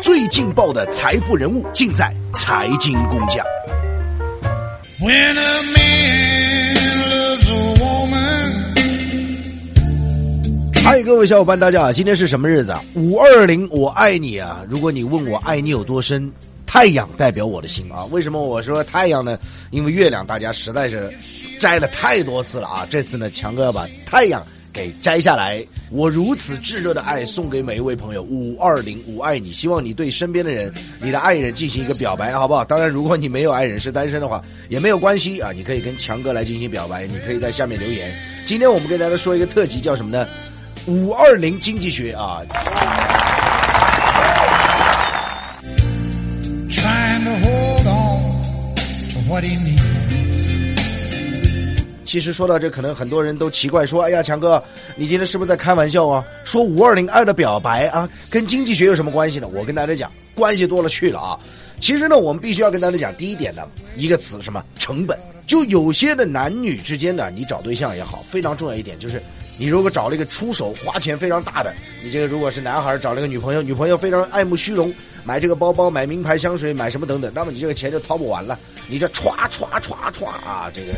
最劲爆的财富人物尽在财经工匠。嗨，各位小伙伴，大家好！今天是什么日子啊？五二零，我爱你啊！如果你问我爱你有多深，太阳代表我的心啊！为什么我说太阳呢？因为月亮大家实在是摘了太多次了啊！这次呢，强哥要把太阳给摘下来。我如此炙热的爱送给每一位朋友，五二零，我爱你！希望你对身边的人、你的爱人进行一个表白，好不好？当然，如果你没有爱人是单身的话，也没有关系啊！你可以跟强哥来进行表白，你可以在下面留言。今天我们跟大家说一个特辑，叫什么呢？五二零经济学啊！其实说到这，可能很多人都奇怪说：“哎呀，强哥，你今天是不是在开玩笑啊？说五二零爱的表白啊，跟经济学有什么关系呢？”我跟大家讲，关系多了去了啊！其实呢，我们必须要跟大家讲，第一点呢，一个词什么成本？就有些的男女之间呢，你找对象也好，非常重要一点就是。你如果找了一个出手花钱非常大的，你这个如果是男孩找了一个女朋友，女朋友非常爱慕虚荣，买这个包包、买名牌香水、买什么等等，那么你这个钱就掏不完了，你这歘歘歘歘啊，这个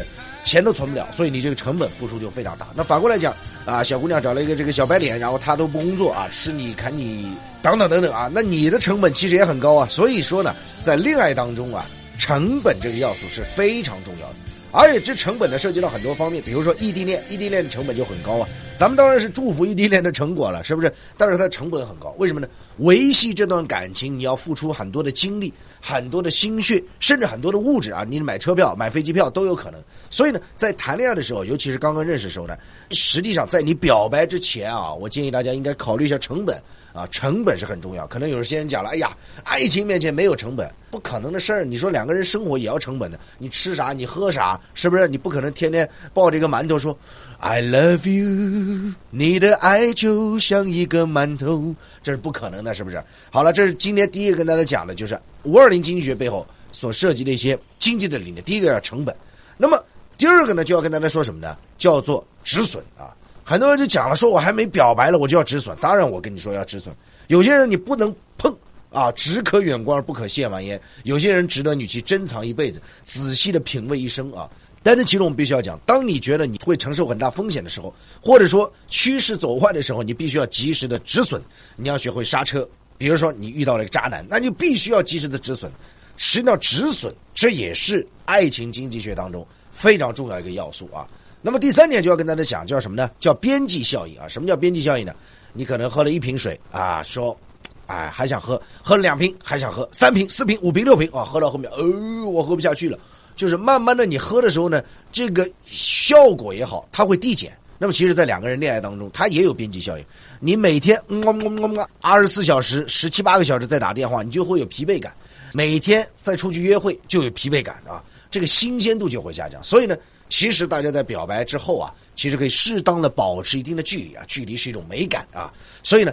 钱都存不了，所以你这个成本付出就非常大。那反过来讲啊，小姑娘找了一个这个小白脸，然后她都不工作啊，吃你砍你等等等等啊，那你的成本其实也很高啊。所以说呢，在恋爱当中啊，成本这个要素是非常重要的。而且这成本呢，涉及到很多方面，比如说异地恋，异地恋的成本就很高啊。咱们当然是祝福异地恋的成果了，是不是？但是它成本很高，为什么呢？维系这段感情，你要付出很多的精力、很多的心血，甚至很多的物质啊。你买车票、买飞机票都有可能。所以呢，在谈恋爱的时候，尤其是刚刚认识的时候呢，实际上在你表白之前啊，我建议大家应该考虑一下成本啊，成本是很重要。可能有些人讲了，哎呀，爱情面前没有成本，不可能的事儿。你说两个人生活也要成本的，你吃啥，你喝啥。是不是你不可能天天抱着一个馒头说 "I love you"？你的爱就像一个馒头，这是不可能的，是不是？好了，这是今天第一个跟大家讲的，就是五二零经济学背后所涉及的一些经济的理念。第一个要成本，那么第二个呢，就要跟大家说什么呢？叫做止损啊！很多人就讲了，说我还没表白了，我就要止损。当然，我跟你说要止损。有些人你不能碰。啊，只可远观而不可亵玩焉。有些人值得你去珍藏一辈子，仔细的品味一生啊。但是其中我们必须要讲，当你觉得你会承受很大风险的时候，或者说趋势走坏的时候，你必须要及时的止损。你要学会刹车。比如说你遇到了一个渣男，那就必须要及时的止损。实际上止损，这也是爱情经济学当中非常重要一个要素啊。那么第三点就要跟大家讲，叫什么呢？叫边际效应啊。什么叫边际效应呢？你可能喝了一瓶水啊，说。哎，还想喝，喝了两瓶，还想喝三瓶、四瓶、五瓶、六瓶啊！喝到后面，哦，我喝不下去了。就是慢慢的，你喝的时候呢，这个效果也好，它会递减。那么，其实，在两个人恋爱当中，它也有边际效应。你每天二十四小时、十七八个小时在打电话，你就会有疲惫感；每天再出去约会，就有疲惫感啊，这个新鲜度就会下降。所以呢，其实大家在表白之后啊，其实可以适当的保持一定的距离啊，距离是一种美感啊。所以呢。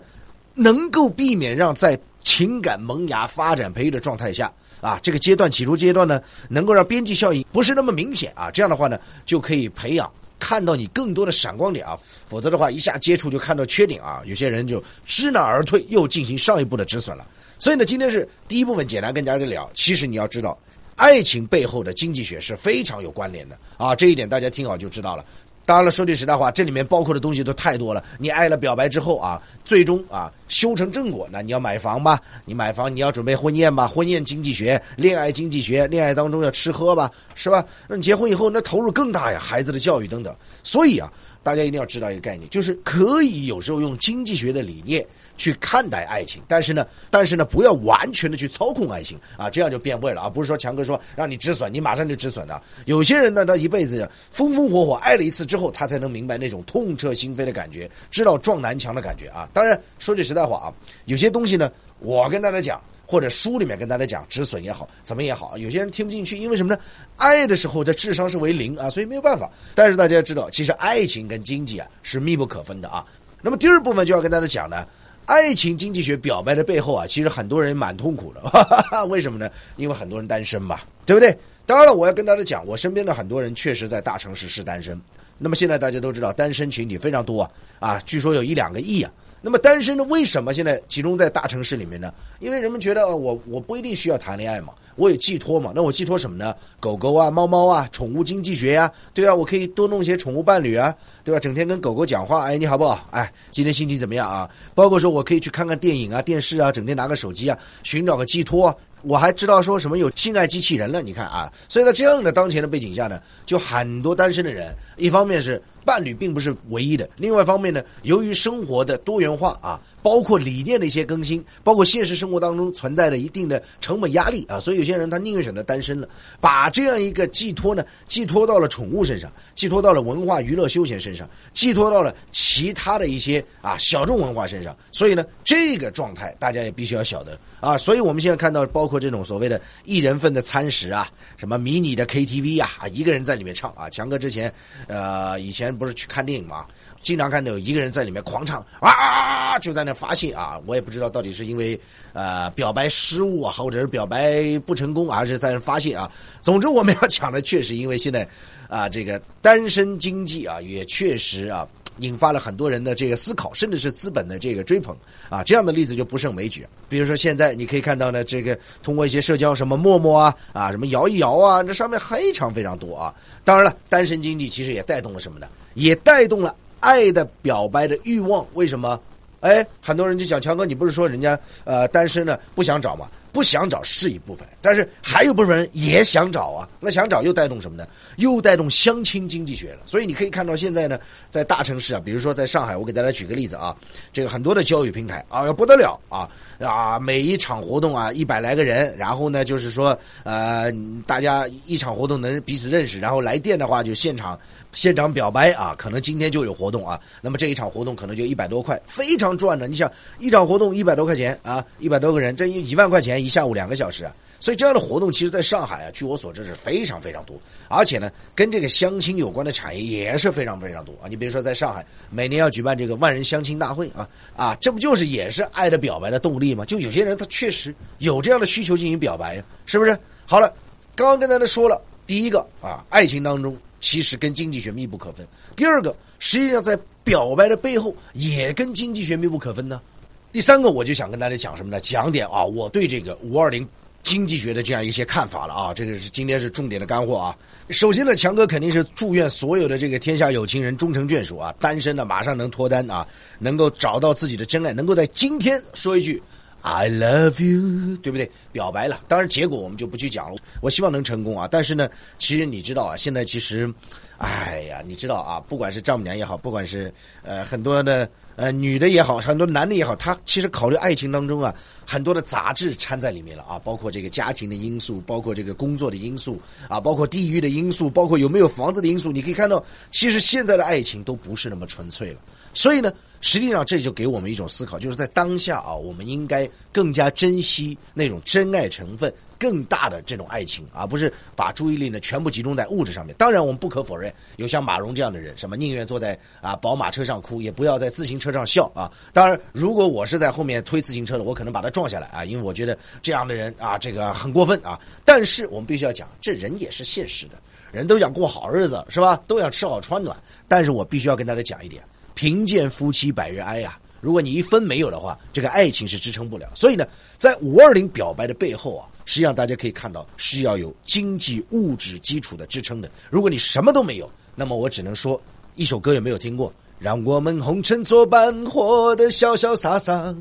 能够避免让在情感萌芽、发展培育的状态下啊，这个阶段起初阶段呢，能够让边际效应不是那么明显啊，这样的话呢，就可以培养看到你更多的闪光点啊，否则的话，一下接触就看到缺点啊，有些人就知难而退，又进行上一步的止损了。所以呢，今天是第一部分简单跟大家聊，其实你要知道，爱情背后的经济学是非常有关联的啊，这一点大家听好就知道了。当然了，说句实在话，这里面包括的东西都太多了。你爱了表白之后啊，最终啊修成正果，那你要买房吧？你买房，你要准备婚宴吧？婚宴经济学、恋爱经济学，恋爱当中要吃喝吧，是吧？那你结婚以后，那投入更大呀，孩子的教育等等。所以啊，大家一定要知道一个概念，就是可以有时候用经济学的理念。去看待爱情，但是呢，但是呢，不要完全的去操控爱情啊，这样就变味了啊！不是说强哥说让你止损，你马上就止损的。有些人呢，他一辈子风风火火爱了一次之后，他才能明白那种痛彻心扉的感觉，知道撞南墙的感觉啊。当然，说句实在话啊，有些东西呢，我跟大家讲，或者书里面跟大家讲，止损也好，怎么也好，有些人听不进去，因为什么呢？爱的时候这智商是为零啊，所以没有办法。但是大家要知道，其实爱情跟经济啊是密不可分的啊。那么第二部分就要跟大家讲呢。爱情经济学表白的背后啊，其实很多人蛮痛苦的，为什么呢？因为很多人单身嘛，对不对？当然了，我要跟大家讲，我身边的很多人确实在大城市是单身。那么现在大家都知道，单身群体非常多啊，啊，据说有一两个亿啊，那么单身的？为什么现在集中在大城市里面呢？因为人们觉得我我不一定需要谈恋爱嘛，我有寄托嘛。那我寄托什么呢？狗狗啊，猫猫啊，宠物经济学呀，对啊，我可以多弄些宠物伴侣啊，对吧？整天跟狗狗讲话，哎，你好不好？哎，今天心情怎么样啊？包括说我可以去看看电影啊、电视啊，整天拿个手机啊，寻找个寄托。我还知道说什么有性爱机器人了，你看啊。所以在这样的当前的背景下呢，就很多单身的人，一方面是。伴侣并不是唯一的。另外一方面呢，由于生活的多元化啊，包括理念的一些更新，包括现实生活当中存在的一定的成本压力啊，所以有些人他宁愿选择单身了，把这样一个寄托呢，寄托到了宠物身上，寄托到了文化娱乐休闲身上，寄托到了其他的一些啊小众文化身上。所以呢，这个状态大家也必须要晓得啊。所以我们现在看到，包括这种所谓的一人份的餐食啊，什么迷你的 KTV 啊，啊，一个人在里面唱啊。强哥之前呃以前。不是去看电影吗？经常看到有一个人在里面狂唱啊啊啊，就在那发泄啊！我也不知道到底是因为呃表白失误啊，或者是表白不成功，还是在那发泄啊。总之，我们要讲的确实因为现在啊，这个单身经济啊，也确实啊。引发了很多人的这个思考，甚至是资本的这个追捧啊，这样的例子就不胜枚举。比如说现在你可以看到呢，这个通过一些社交什么陌陌啊啊，什么摇一摇啊，这上面非常非常多啊。当然了，单身经济其实也带动了什么呢？也带动了爱的表白的欲望。为什么？哎，很多人就讲强哥，你不是说人家呃单身呢不想找吗？不想找是一部分，但是还有部分人也想找啊。那想找又带动什么呢？又带动相亲经济学了。所以你可以看到现在呢，在大城市啊，比如说在上海，我给大家举个例子啊，这个很多的交友平台啊，要不得了啊啊，每一场活动啊，一百来个人，然后呢，就是说呃，大家一场活动能彼此认识，然后来电的话就现场现场表白啊，可能今天就有活动啊，那么这一场活动可能就一百多块，非常赚的。你想一场活动一百多块钱啊，一百多个人，这一万块钱。一下午两个小时啊，所以这样的活动其实，在上海啊，据我所知是非常非常多，而且呢，跟这个相亲有关的产业也是非常非常多啊。你比如说，在上海每年要举办这个万人相亲大会啊，啊，这不就是也是爱的表白的动力吗？就有些人他确实有这样的需求进行表白呀，是不是？好了，刚刚跟大家说了，第一个啊，爱情当中其实跟经济学密不可分；第二个，实际上在表白的背后也跟经济学密不可分呢。第三个，我就想跟大家讲什么呢？讲点啊，我对这个五二零经济学的这样一些看法了啊。这个是今天是重点的干货啊。首先呢，强哥肯定是祝愿所有的这个天下有情人终成眷属啊，单身的马上能脱单啊，能够找到自己的真爱，能够在今天说一句 I love you，对不对？表白了。当然结果我们就不去讲了。我希望能成功啊。但是呢，其实你知道啊，现在其实，哎呀，你知道啊，不管是丈母娘也好，不管是呃很多的。呃，女的也好，很多男的也好，他其实考虑爱情当中啊，很多的杂质掺在里面了啊，包括这个家庭的因素，包括这个工作的因素啊，包括地域的因素，包括有没有房子的因素。你可以看到，其实现在的爱情都不是那么纯粹了。所以呢，实际上这就给我们一种思考，就是在当下啊，我们应该更加珍惜那种真爱成分。更大的这种爱情，而不是把注意力呢全部集中在物质上面。当然，我们不可否认有像马蓉这样的人，什么宁愿坐在啊宝马车上哭，也不要在自行车上笑啊。当然，如果我是在后面推自行车的，我可能把他撞下来啊，因为我觉得这样的人啊，这个很过分啊。但是我们必须要讲，这人也是现实的，人都想过好日子，是吧？都想吃好穿暖。但是我必须要跟大家讲一点：贫贱夫妻百日哀呀。如果你一分没有的话，这个爱情是支撑不了。所以呢，在五二零表白的背后啊，实际上大家可以看到是要有经济物质基础的支撑的。如果你什么都没有，那么我只能说一首歌有没有听过？让我们红尘作伴，活得潇潇洒洒，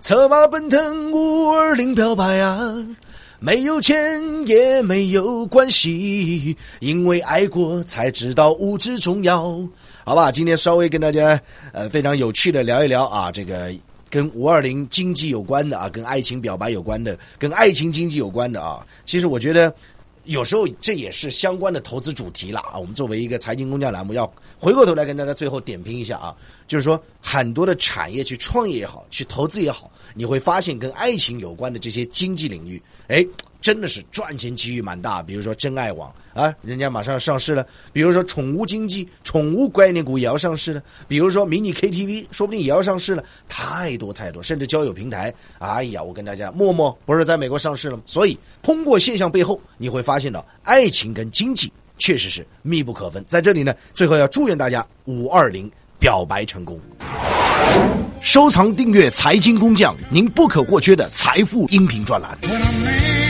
策马奔腾五二零表白啊！没有钱也没有关系，因为爱过才知道物质重要。好吧，今天稍微跟大家呃非常有趣的聊一聊啊，这个跟五二零经济有关的啊，跟爱情表白有关的，跟爱情经济有关的啊。其实我觉得有时候这也是相关的投资主题了啊。我们作为一个财经工匠栏目，要回过头来跟大家最后点评一下啊，就是说很多的产业去创业也好，去投资也好。你会发现，跟爱情有关的这些经济领域，哎，真的是赚钱机遇蛮大。比如说真爱网啊，人家马上要上市了；比如说宠物经济、宠物概念股也要上市了；比如说迷你 KTV，说不定也要上市了。太多太多，甚至交友平台，哎呀，我跟大家，陌陌不是在美国上市了吗？所以，通过现象背后，你会发现到爱情跟经济确实是密不可分。在这里呢，最后要祝愿大家五二零表白成功。收藏订阅财经工匠，您不可或缺的财富音频专栏。When I'm laying